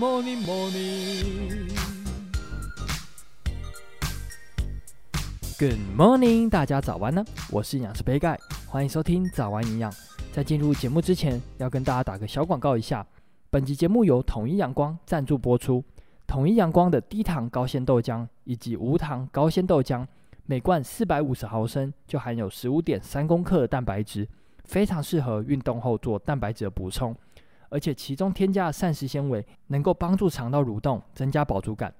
morning, morning. Good morning，大家早安呢！我是营养师杯盖，欢迎收听早安营养。在进入节目之前，要跟大家打个小广告一下。本集节目由统一阳光赞助播出。统一阳光的低糖高纤豆浆以及无糖高纤豆浆，每罐四百五十毫升就含有十五点三公克的蛋白质，非常适合运动后做蛋白质的补充。而且其中添加的膳食纤维能够帮助肠道蠕动，增加饱足感。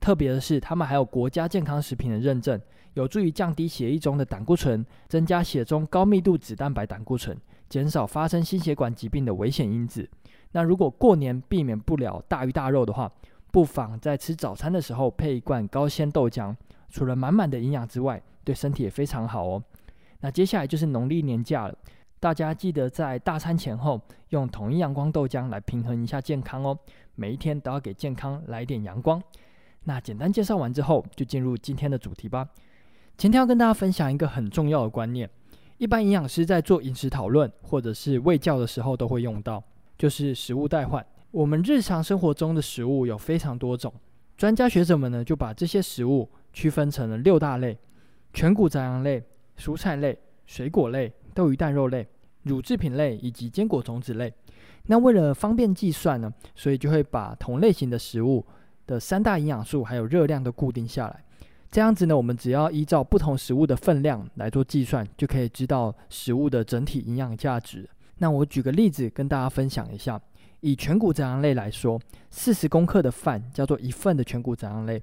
特别的是，它们还有国家健康食品的认证，有助于降低血液中的胆固醇，增加血中高密度脂蛋白胆固醇，减少发生心血管疾病的危险因子。那如果过年避免不了大鱼大肉的话，不妨在吃早餐的时候配一罐高纤豆浆，除了满满的营养之外，对身体也非常好哦。那接下来就是农历年假了，大家记得在大餐前后用统一阳光豆浆来平衡一下健康哦。每一天都要给健康来点阳光。那简单介绍完之后，就进入今天的主题吧。今天要跟大家分享一个很重要的观念，一般营养师在做饮食讨论或者是喂教的时候都会用到，就是食物代换。我们日常生活中的食物有非常多种，专家学者们呢就把这些食物区分成了六大类：全谷杂粮类、蔬菜类、水果类、豆鱼蛋肉类、乳制品类以及坚果种子类。那为了方便计算呢，所以就会把同类型的食物的三大营养素还有热量都固定下来，这样子呢，我们只要依照不同食物的分量来做计算，就可以知道食物的整体营养价值。那我举个例子跟大家分享一下，以全谷杂粮类来说，四十公克的饭叫做一份的全谷杂粮类，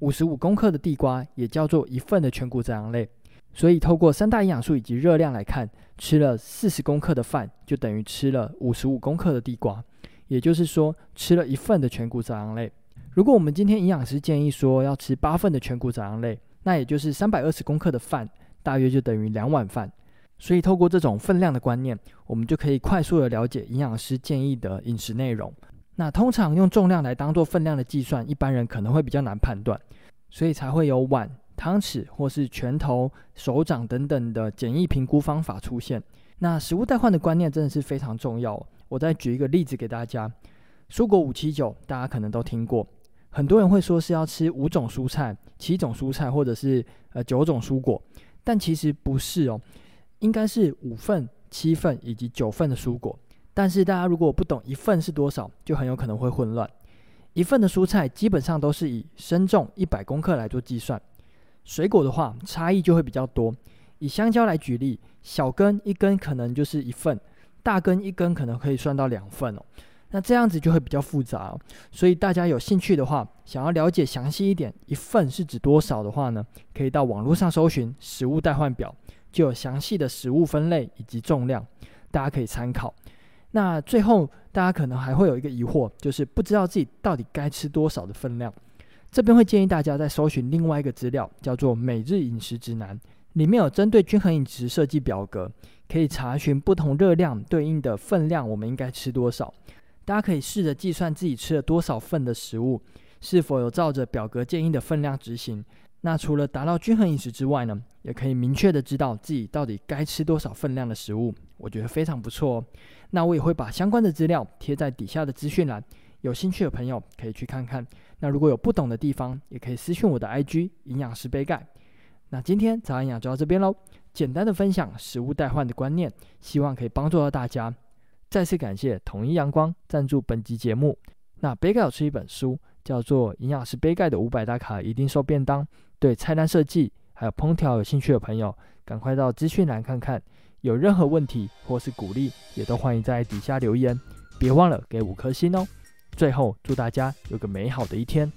五十五公克的地瓜也叫做一份的全谷杂粮类。所以透过三大营养素以及热量来看，吃了四十公克的饭就等于吃了五十五公克的地瓜，也就是说吃了一份的全谷杂粮类。如果我们今天营养师建议说要吃八份的全谷杂粮类，那也就是三百二十公克的饭，大约就等于两碗饭。所以透过这种分量的观念，我们就可以快速的了解营养师建议的饮食内容。那通常用重量来当做分量的计算，一般人可能会比较难判断，所以才会有碗、汤匙或是拳头、手掌等等的简易评估方法出现。那食物代换的观念真的是非常重要。我再举一个例子给大家：蔬果五七九，大家可能都听过。很多人会说是要吃五种蔬菜、七种蔬菜，或者是呃九种蔬果，但其实不是哦，应该是五份、七份以及九份的蔬果。但是大家如果不懂一份是多少，就很有可能会混乱。一份的蔬菜基本上都是以身重一百公克来做计算，水果的话差异就会比较多。以香蕉来举例，小根一根可能就是一份，大根一根可能可以算到两份哦。那这样子就会比较复杂哦，所以大家有兴趣的话，想要了解详细一点，一份是指多少的话呢，可以到网络上搜寻食物代换表，就有详细的食物分类以及重量，大家可以参考。那最后大家可能还会有一个疑惑，就是不知道自己到底该吃多少的分量，这边会建议大家再搜寻另外一个资料，叫做每日饮食指南，里面有针对均衡饮食设计表格，可以查询不同热量对应的分量，我们应该吃多少。大家可以试着计算自己吃了多少份的食物，是否有照着表格建议的分量执行。那除了达到均衡饮食之外呢，也可以明确的知道自己到底该吃多少分量的食物。我觉得非常不错哦。那我也会把相关的资料贴在底下的资讯栏，有兴趣的朋友可以去看看。那如果有不懂的地方，也可以私讯我的 IG 营养师杯盖。那今天早安养就到这边喽，简单的分享食物代换的观念，希望可以帮助到大家。再次感谢统一阳光赞助本集节目。那杯盖有出一本书，叫做《营养师杯盖的五百大卡一定瘦便当》。对菜单设计还有烹调有兴趣的朋友，赶快到资讯栏看看。有任何问题或是鼓励，也都欢迎在底下留言。别忘了给五颗星哦。最后，祝大家有个美好的一天。